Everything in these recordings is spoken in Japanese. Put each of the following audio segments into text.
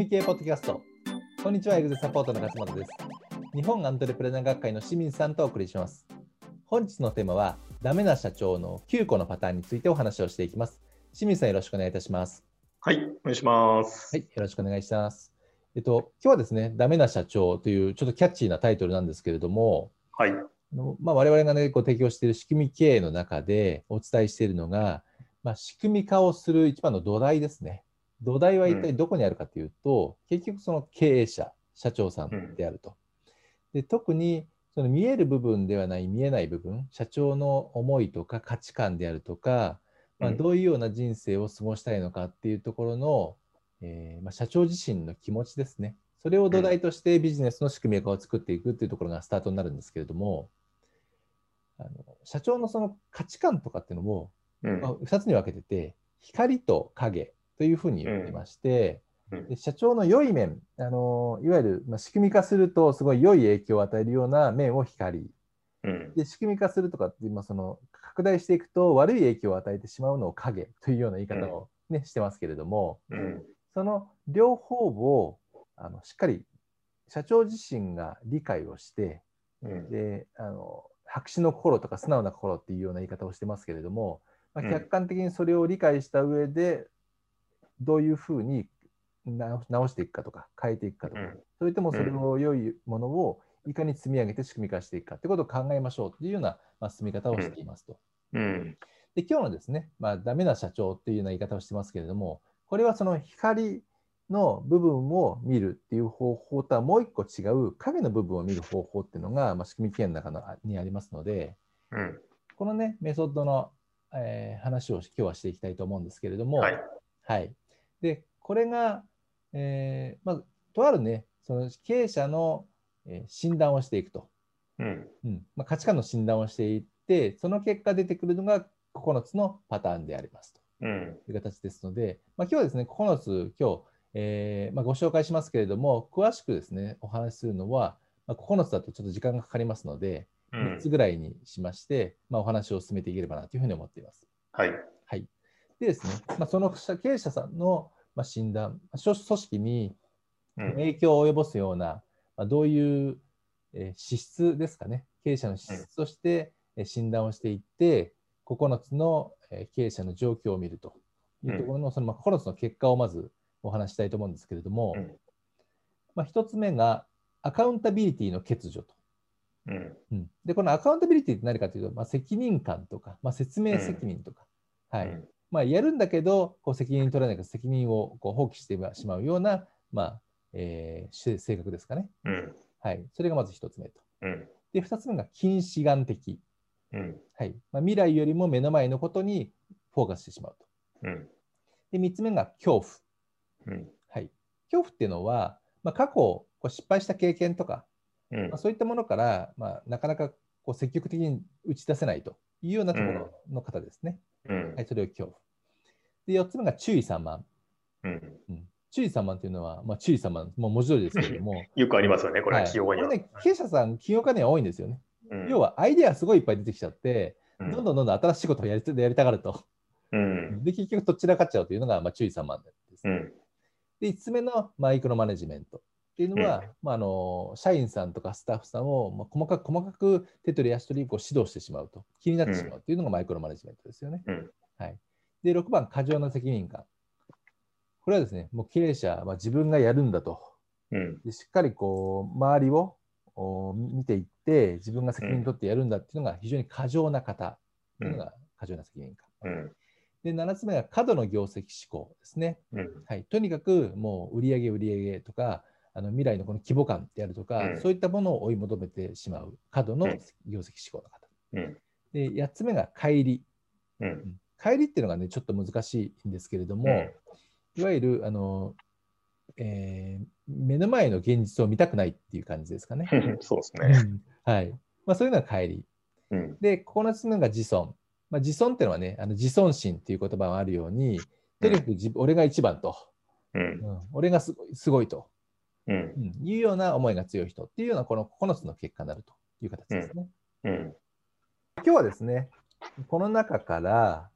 み系ポッドキャスト。こんにちは、エグゼサポートの勝本です。日本アントレプレナー学会の清水さんとお送りします。本日のテーマは、ダメな社長の9個のパターンについてお話をしていきます。清水さん、よろしくお願いいたします。はい、お願いします。はい、よろしくお願いします。えっと、今日はですね、ダメな社長というちょっとキャッチーなタイトルなんですけれども、はい。あのまあ、我々がね、こう提供している仕組み経営の中でお伝えしているのが、まあ、仕組み化をする一番の土台ですね。土台は一体どこにあるかというと、結局その経営者、社長さんであると。で特にその見える部分ではない見えない部分、社長の思いとか価値観であるとか、まあ、うん。どういうような人生を過ごしたいのかっていうところの、えーまあ、社長自身の気持ちですね。それを土台としてビジネスの仕組み化を作っていくっていうところがスタートになるんですけれども、あの社長のその価値観とかっていうのも、うん。まあ、2つに分けてて、光と影というふうに言ってまして、うん。で社長の良い面、あのいわゆる、まあ、仕組み化するとすごい良い影響を与えるような面を光、うん。で仕組み化するとかって、まあ、その拡大していくと悪い影響を与えてしまうのを影というような言い方を、ねしてますけれども、うん。その両方をあのしっかり社長自身が理解をして、うん。であの白紙の心とか素直な心っていうような言い方をしてますけれども、まあ、うん。客観的にそれを理解した上で、どういうふうに直直していくかとか変えていくかとか、うん。それともそれを良いものをいかに積み上げて仕組み化していくかということを考えましょうというような、まあ、進み方をしていますと。うん。で今日のですね、まあ、ダメな社長っていうような言い方をしてますけれども、これはその光の部分を見るっていう方法とはもう一個違う影の部分を見る方法っていうのが、まあ、仕組み経営の中のにありますので、うん。このね、メソッドの、えー話を今日はしていきたいと思うんですけれども、はい。はいでこれが、えーまず、とあるね、その経営者の、えー診断をしていくと。うんうんまあ、価値観の診断をしていって、その結果出てくるのが9つのパターンでありますとうんいう形ですので、まあ、今日はですね、9つ、今日、えーまあ、ご紹介しますけれども、詳しくですね、お話しするのは、まあ、9つだとちょっと時間がかかりますので、う3つんぐらいにしまして、まあ、お話を進めていければなというふうに思っています。はい。はい。でですね、まあ、その経営者さんのまあ診断、組織にうん。影響を及ぼすような、まあ、どういう、えー資質ですかね、経営者の資質としてえー診断をしていって、9つのえー経営者の状況を見るというところの、そのまあ9つの結果をまずお話ししたいと思うんですけれども、うん。まあ、1つ目がアカウンタビリティの欠如と。うん。うん。で、このアカウンタビリティって何かというと、まあ、責任感とか、まあ、説明責任とか、はいまあ、やるんだけど、こう責任取らないから責任をこう放棄してしまうような、まあえーし性格ですかね。うんはい。それがまず一つ目と。うんで、二つ目が近視眼的。うんはいまあ、未来よりも目の前のことにフォーカスしてしまうと。うんで、三つ目が恐怖。うんはい。恐怖っていうのは、まあ、過去こう失敗した経験とか、うんまあ、そういったものから、まあ、なかなかこう積極的に打ち出せないというようなところの方ですね。うんはい、それを恐怖。で、四つ目が注意散漫。うんうん、注意散漫というのは、まあ、注意散漫、もう文字通りですけれども、よくありますよね、これ、はい企業語には。これね、経営者さん、企業家には多いんですよね。うん要は、アイデアすごいいっぱい出てきちゃって、うんどんどんどんどん新しいことをやりやりたがると。うんで、結局、どちらかっちゃうというのが、まあ、注意散漫です。うんで、5つ目のマイクロマネジメントっていうのは、まあ、あの社員さんとかスタッフさんを、まあ、細かく細かく手取り足取りこう指導してしまうと、気になってしまうというのがマイクロマネジメントですよね。うんはい、で、6番、過剰な責任感。これはですね、もう経営者は自分がやるんだと。うんでしっかりこう周りをお見ていって、自分が責任取ってやるんだっていうのが非常に過剰な方というのが過剰な責任感。うんで、7つ目が過度の業績志向ですね。うんはい、とにかくもう売上売上とかあの未来のこの規模感であるとか、うん。そういったものを追い求めてしまう過度のうん。業績志向の方。うん。で、8つ目が乖離。うん。乖離っていうのがね、ちょっと難しいんですけれども、いわゆるあの、えー目の前の現実を見たくないっていう感じですかね。う んそうですうね。ん。はい。まあ、そういうのが乖離。うん。で、9つ目が自尊。まあ、自尊っていうのはね、あの自尊心っていう言葉があるように、とにかく自俺が一番と、うん。うん。俺がすごいすごいと、うんうんいうような思いが強い人っていうようなこの9つの結果になるという形ですね。うん今日はですね、この中から、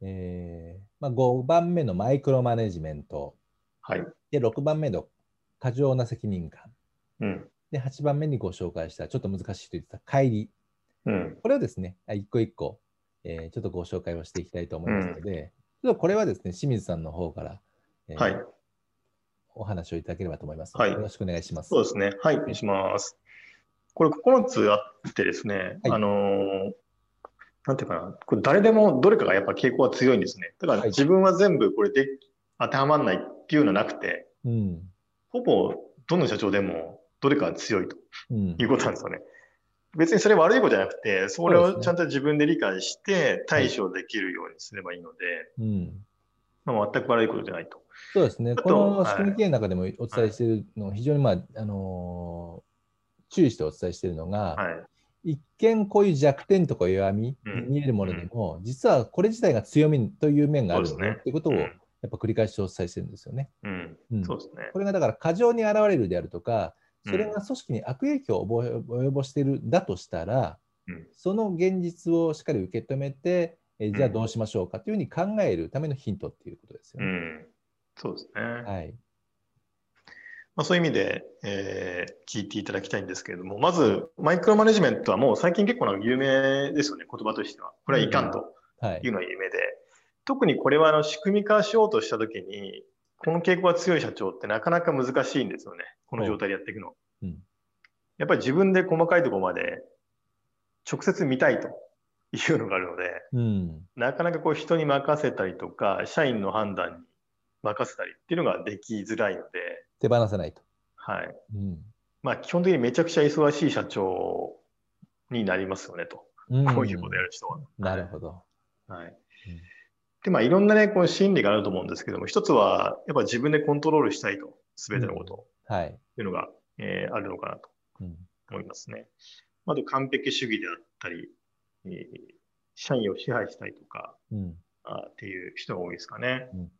えーまあ、5番目のマイクロマネジメント、はい。で、6番目の過剰な責任感。うん。で、8番目にご紹介した、ちょっと難しいと言ってた帰り。うん。これをですね、あ一個一個、えーちょっとご紹介をしていきたいと思いますので、ちょっとこれはですね、清水さんの方から、えーはい。お話をいただければと思いますはいよろしくお願いします。そうですね。はい。お願いします。これ9つあってですね、はいあのーなんていうかな、これ誰でもどれかがやっぱ傾向は強いんですね。だからはい自分は全部これで当てはまらないっていうのはなくて、うん。ほぼどの社長でもどれかが強いとうんいうことなんですよね。別にそれ悪いことじゃなくて、それをちゃんと自分で理解して対処できるようにすればいいので、うんまあ、全く悪いことじゃないと。そうですね。このはい仕組み経営の中でもお伝えしているの、非常に、まああのー注意してお伝えしているのが、はい。一見こういう弱点とか弱みにうん見えるものでも、実はこれ自体が強みという面があるんだそうですねよということをやうんっぱ繰り返しお伝えしてるんですよね。うん。うんそうですね。これがだから過剰に現れるであるとか、それうんが組織に悪影響を及ぼしているんだとしたら、うんその現実をしっかり受け止めて、えじゃあうんどうしましょうかというふうに考えるためのヒントっていうことですよね。うん。そうですね。はい。まあ、そういう意味で、えー聞いていただきたいんですけれども、まず、マイクロマネジメントはもう最近結構な有名ですよね、言葉としては。これはいかんとはいいう。のは有名で、特にこれはあの仕組み化しようとしたときに、この傾向が強い社長ってなかなか難しいんですよね、この状態でやっていくの。うんやっぱり自分で細かいところまで直接見たいというのがあるので、うん。なかなかこう人に任せたりとか、社員の判断に任せたりっていうのができづらいので、手放せないと。はい。うん。まあ基本的にめちゃくちゃ忙しい社長になりますよねと。うんこういうことやる人は。なるほど。はい。で、まあいろんなね、こう心理があると思うんですけども、一つはやっぱ自分でコントロールしたいと、すべてのことをはい。というのが、えーあるのかなとうん。思いますね。あと完璧主義であったり、えー社員を支配したいとかうん。あっていう人が多いですかね。うん。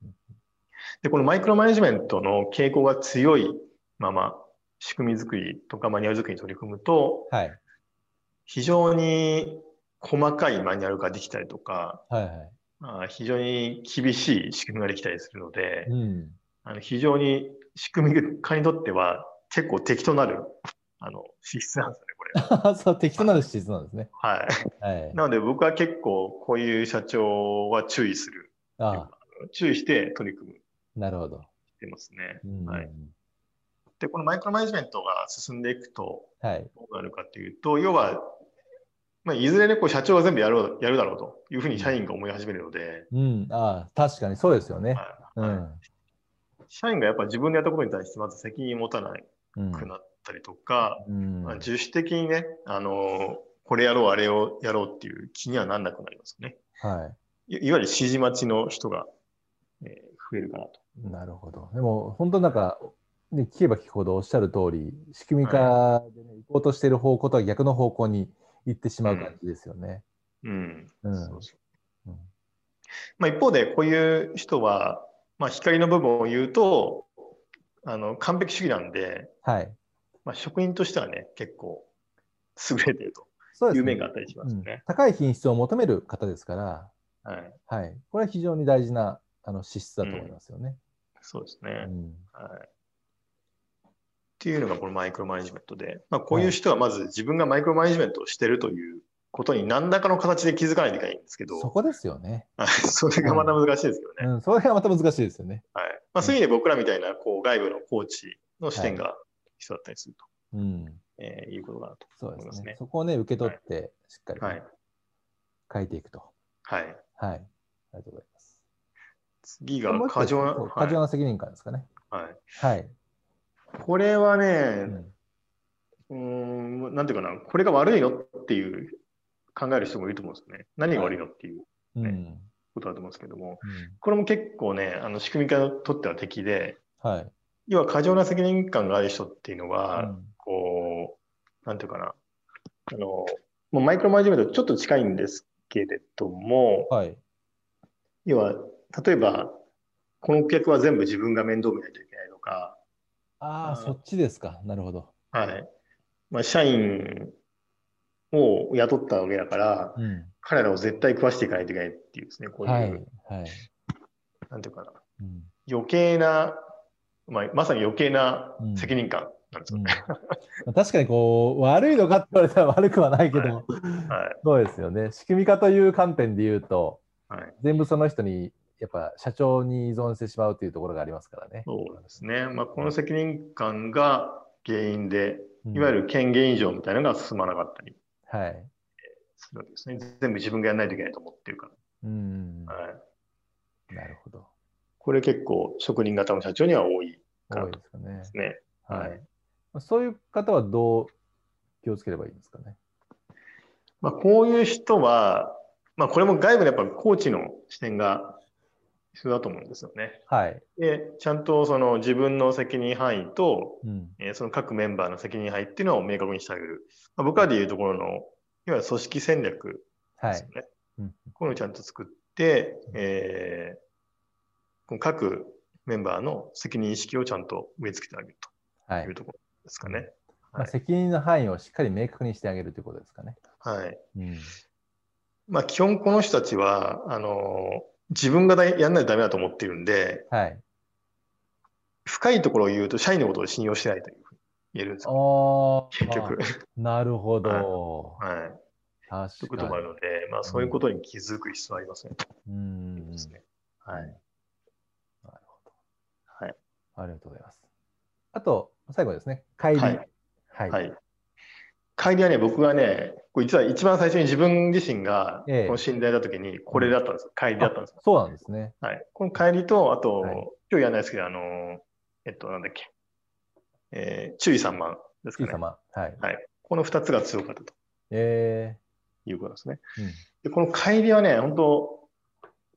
で、このマイクロマネジメントの傾向が強いまま、仕組み作りとかマニュアル作りに取り組むと、はい。非常に細かいマニュアルができたりとか、はいはい。あ非常に厳しい仕組みができたりするので、うん。あの非常に仕組み化にとっては結構敵となるあの資質なんですよね、これ。そう、適当なる資質なんですね。はい。はい。なので僕は結構こういう社長は注意する。あ注意して取り組むなるほど。てますね。うん。はいで、このマイクロマネジメントが進んでいくと、はい。どうなるかというと、要は、まあ、いずれね、こう社長は全部やろうやるだろうというふうに社員が思い始めるので、うん。ああ、確かにそうですよね。はいはいうん。社員がやっぱ自分でやったことに対してまず責任を持たなうん。くなったりとか、うんまあ、自主的にね、あのこれやろう、あれをやろうっていう気にはなんなくなりますね。はいいいわゆる指示待ちの人が、えー増えるかなと。い。なるほど。でも、本当なんか、ね、聞けば聞くほどおっしゃる通り、仕組み化で、ね、行こうとしている方向とは逆の方向に行ってしまう感じですよね。うん。うんそうそううんまあ、一方で、こういう人は、まあ、光の部分を言うと、あの完璧主義なんで、はい。まあ、職人としてはね、結構優れているそうですねという面があったりしますうんね。高い品質を求める方ですから、はい。はい。これは非常に大事なあの資質だと思いますよね。そうですね。うんはい。っていうのがこのマイクロマネジメントで、まあ、こういう人はまず自分がマイクロマネジメントをしてるということに何らかの形で気づかないといけないんですけど、そこですよね。はいそれがまた難しいですけどね。うん、それがまた難しいですよね。はいまあ、そういう意味で僕らみたいなこう外部のコーチの視点が必要だったりすると、うん。えーいうことかなとそうですね。思いますね。そこをね、受け取って、しっかりはい。書いていくと。はい。はい。ありがとうございます。次が過剰な、過剰な責任感ですかね。はい。はい。これはうね、んうーん、なんていうかな、これが悪いのっていう考える人もいると思うんですよね。何が悪いのっていううん。ことだと思うんですけども、うんこれも結構ね、あの仕組み化にとっては敵で、はい。要は過剰な責任感がある人っていうのは、うんこう、なんていうかな、あの、もうマイクロマネジメントとちょっと近いんですけれども、はい。要は、例えば、この顧客は全部自分が面倒見ないといけないとか、ああ、そっちですか。なるほど。はい。まあ、社員を雇ったわけだから、うん。彼らを絶対食わしていかないといけないっていうですね、こういう、はい。はい。なんていうかな、うん。余計なまあ、まさに余計な責任感なんですよね。うん、確かにこう悪いのかって言われたら悪くはないけど、はいはい、そうですよね。仕組み化という観点で言うと、はい、全部その人にやっぱ社長に依存してしまうというところがありますからね。そうですね。まあ、この責任感が原因で、いわゆる権限以上みたいなのが進まなかったり、はい、するわけですね。全部自分がやらないといけないと思ってるから。うん、はい、なるほど。これ結構職人型の社長には多いかなとですね。すねはい、そういう方はどう気をつければいいんですかね？まあ、こういう人は、まあ、これも外部のやっぱコーチの視点が必要だと思うんですよね。はい、でちゃんとその自分の責任範囲と、うん、えー、その各メンバーの責任範囲っていうのを明確にしてあげる。まあ、僕らでいうところの、いわゆる組織戦略ですよね。はいうん、こういうのをちゃんと作って、えー、この各メンバーの責任意識をちゃんと植え付けてあげるというところですかね。はい、まあ、責任の範囲をしっかり明確にしてあげるということですかね。はい。うん、まあ、基本この人たちは、あの、自分がやんないとダメだと思っているんで、はい、深いところを言うと、社員のことを信用してないというふうに言えるんですよ、結局。なるほど。はい。はい、確かに。ということもあるので、まあ、そういうことに気づく必要はありますね。うん。ですね。はい。ありがとうございます。あと、最後ですね、帰り。はい。はい、帰りはね、僕はね、これ実は一番最初に自分自身がこの信頼だった時にこれだったんです、帰りだったんですそうなんですね。はい。この帰りと、あと、はい、今日やらないですけど、あの、えっと、なんだっけ、えー、注意三万ですかね。注意三万。はい。はい。この二つが強かったと。えー、いうことですね。うん、でこの帰りはね、本当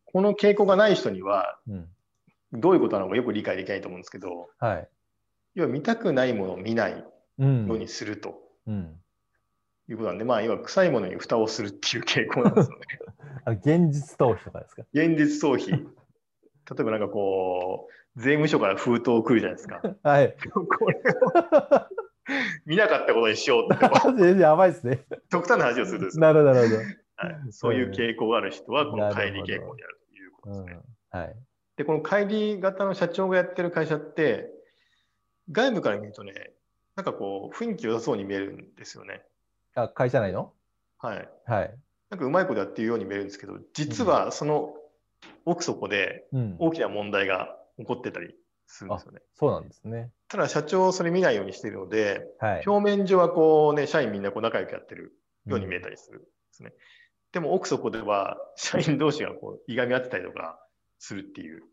この傾向がない人には、うん、どういうことなのかよく理解できないと思うんですけど、はい、要は見たくないものを見ないようにすると、うん、いうことなんで、まあ、要は臭いものに蓋をするっていう傾向なんですよね。現実逃避とかですか？現実逃避。例えばなんかこう、税務署から封筒を来るじゃないですか。はい。これを 見なかったことにしようって。全然やばいですね。極端な話をするんですなるほど、なるほど。はい、そういう傾向がある人は、この帰り傾向にあるということですね。うん、はい。で、この帰り型の社長がやってる会社って、外部から見るとね、なんかこう、雰囲気良さそうに見えるんですよね。あ、会社内の？はい。はい。なんかうまいことやってるように見えるんですけど、実はその奥底で大きな問題が起こってたりするんですよね。うん、そうなんですね。ただ社長それ見ないようにしているので、はい、表面上はこうね、社員みんなこう仲良くやってるように見えたりするんですね。うん、でも奥底では社員同士がこういがみ合ってたりとかするっていう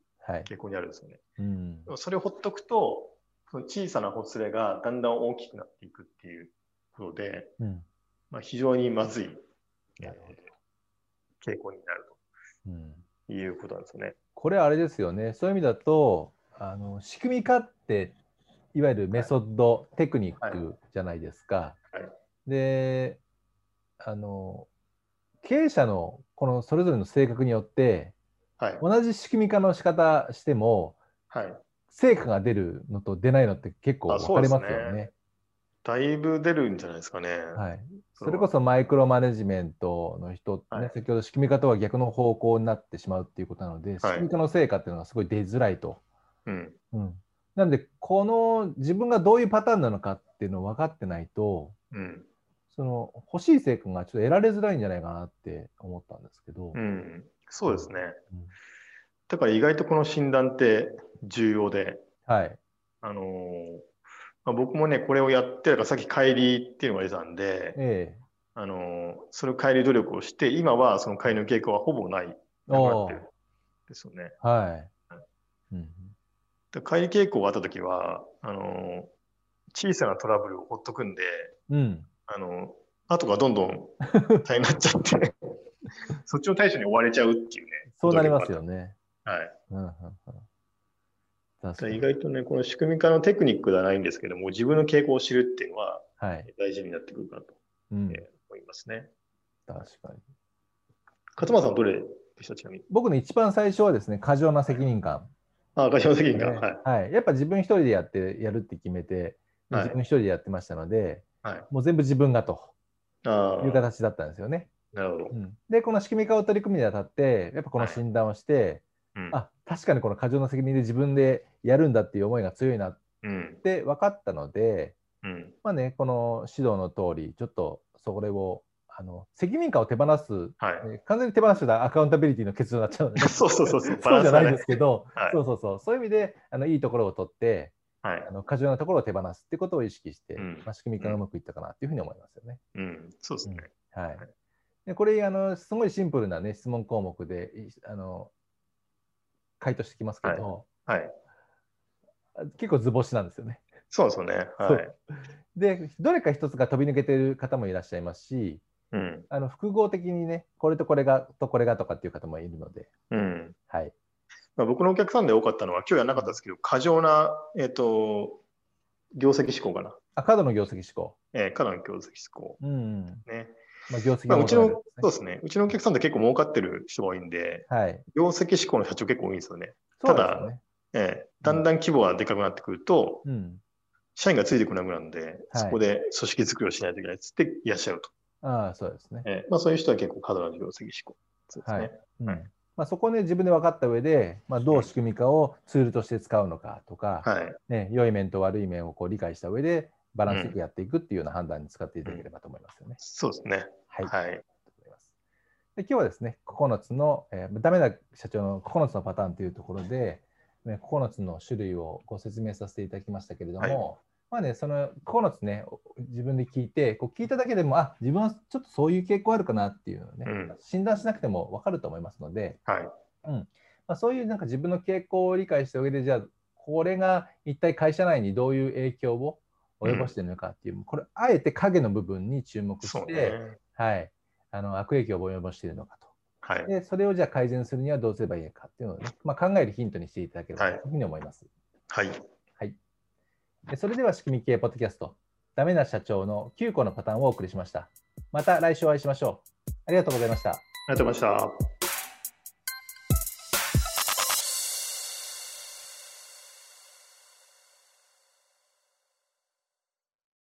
傾向にあるんですよね。はいうん、それをほっとくと、その小さなほつれがだんだん大きくなっていくっていうことで、うん、まあ、非常にまずい、えー、傾向になると。いうことなんですよね。これあれですよね。そういう意味だと、あの仕組み化っていわゆるメソッド、はい、テクニックじゃないですか。はい。はい、であの経営者のこのそれぞれの性格によってはい、同じ仕組み化の仕方しても、はい、成果が出るのと出ないのって結構分かりますよね。ねだいぶ出るんじゃないですかね。はい、それこそマイクロマネジメントの人ね、はい、先ほど仕組み化とは逆の方向になってしまうっていうことなので、仕組み化の成果っていうのがすごい出づらいと。うん、うん、なので、この自分がどういうパターンなのかっていうのを分かってないと、うん、その欲しい成果がちょっと得られづらいんじゃないかなって思ったんですけど。うんそうですね。うん、だから意外とこの診断って重要で、はい。あのー、まあ、僕もね、これをやってるから、さっき帰りっていうのが出たんで、ええ、あのー、それを帰り努力をして、今はその帰りの傾向はほぼない、ですよね。はい。うん、帰り傾向があったときは、あのー、小さなトラブルをほっとくんで、うん、あの後がどんどん大変になっちゃって そっちの対処に追われちゃうっていうね。そうなりますよね。はい。うんうんうん、意外とね、この仕組み化のテクニックではないんですけども、自分の傾向を知るっていうのは、大事になってくるかと、思いますね。確かに。勝間さん、どれでした？ちなみに。僕の一番最初はですね、過剰な責任感。あ過剰な責任感、ね、はい、はい。やっぱ自分一人でやって、やるって決めて、自分一人でやってましたので、はい、もう全部自分がという形だったんですよね。なるほど、うん、でこの仕組み化を取り組むにあたってやっぱこの診断をして、はいうん、あ確かにこの過剰な責任で自分でやるんだっていう思いが強いなって分かったので、うん、まあね、この指導の通り、ちょっとそれをあの責任感を手放す、はい、完全に手放したアカウンタビリティの結論になっちゃうので、そうそうそうそう、そうじゃないですけど、はい、そうそうそう、そういう意味であのいいところを取って、はい、あの過剰なところを手放すってことを意識して、うん、まあ、仕組み化がうまくいったかなというふうに思いますよね。うん、そうですね。うん、はい。でこれあの、すごいシンプルな、ね、質問項目であの回答してきますけど、はい、はい、結構図星なんですよね。そうですよね。はい、で、どれか一つが飛び抜けてる方もいらっしゃいますし、うん、あの複合的にね、これとこれがとこれがとかっていう方もいるので、うんはいまあ、僕のお客さんで多かったのは、今日やらなかったですけど、過剰な、えーと、業績志向かな。あ、過度の業績志向。えー、過度の業績志向。うん、ねまあ、業績、ね、まあ、うちの、そうですね。うちのお客さんって結構儲かってる人が多いんで、はい、業績志向の社長結構多いんですよね。ただ、ね、えー、だんだん規模がでかくなってくると、うん、社員がついてこなくなるんで、はい、そこで組織作りをしないといけないっつっていらっしゃると。ああ、そうですね。えーまあ、そういう人は結構過度な業績志向。ですね。はい。うん。はい。まあ、そこね、自分で分かった上で、まあ、どう仕組み化をツールとして使うのかとか、はい。ね、良い面と悪い面をこう理解した上で、バランスよくやっていくっていうような判断に使っていただければと思いますよね。うん、そうですね。はい。はい、で今日はですね、9つの、えー、ダメな社長の9つのパターンというところで、ね、9つの種類をご説明させていただきましたけれども、まあね、その9つね、自分で聞いて、こう聞いただけでも、あ自分はちょっとそういう傾向あるかなっていうのをね、うん、診断しなくても分かると思いますので、はい。うん。まあ、そういうなんか自分の傾向を理解した上で、じゃあ、これが一体会社内にどういう影響を及ぼしているのかっていう、うん、これ、あえて影の部分に注目して、ね、はい、あの悪影響を及ぼしているのかと。はい、でそれをじゃあ改善するにはどうすればいいのかっていうのをね、まあ、考えるヒントにしていただければというふうに思います。はい、はいそれでは仕組み系ポッドキャスト、ダメな社長の9個のパターンをお送りしました。また来週お会いしましょう。ありがとうございました。ありがとうございました。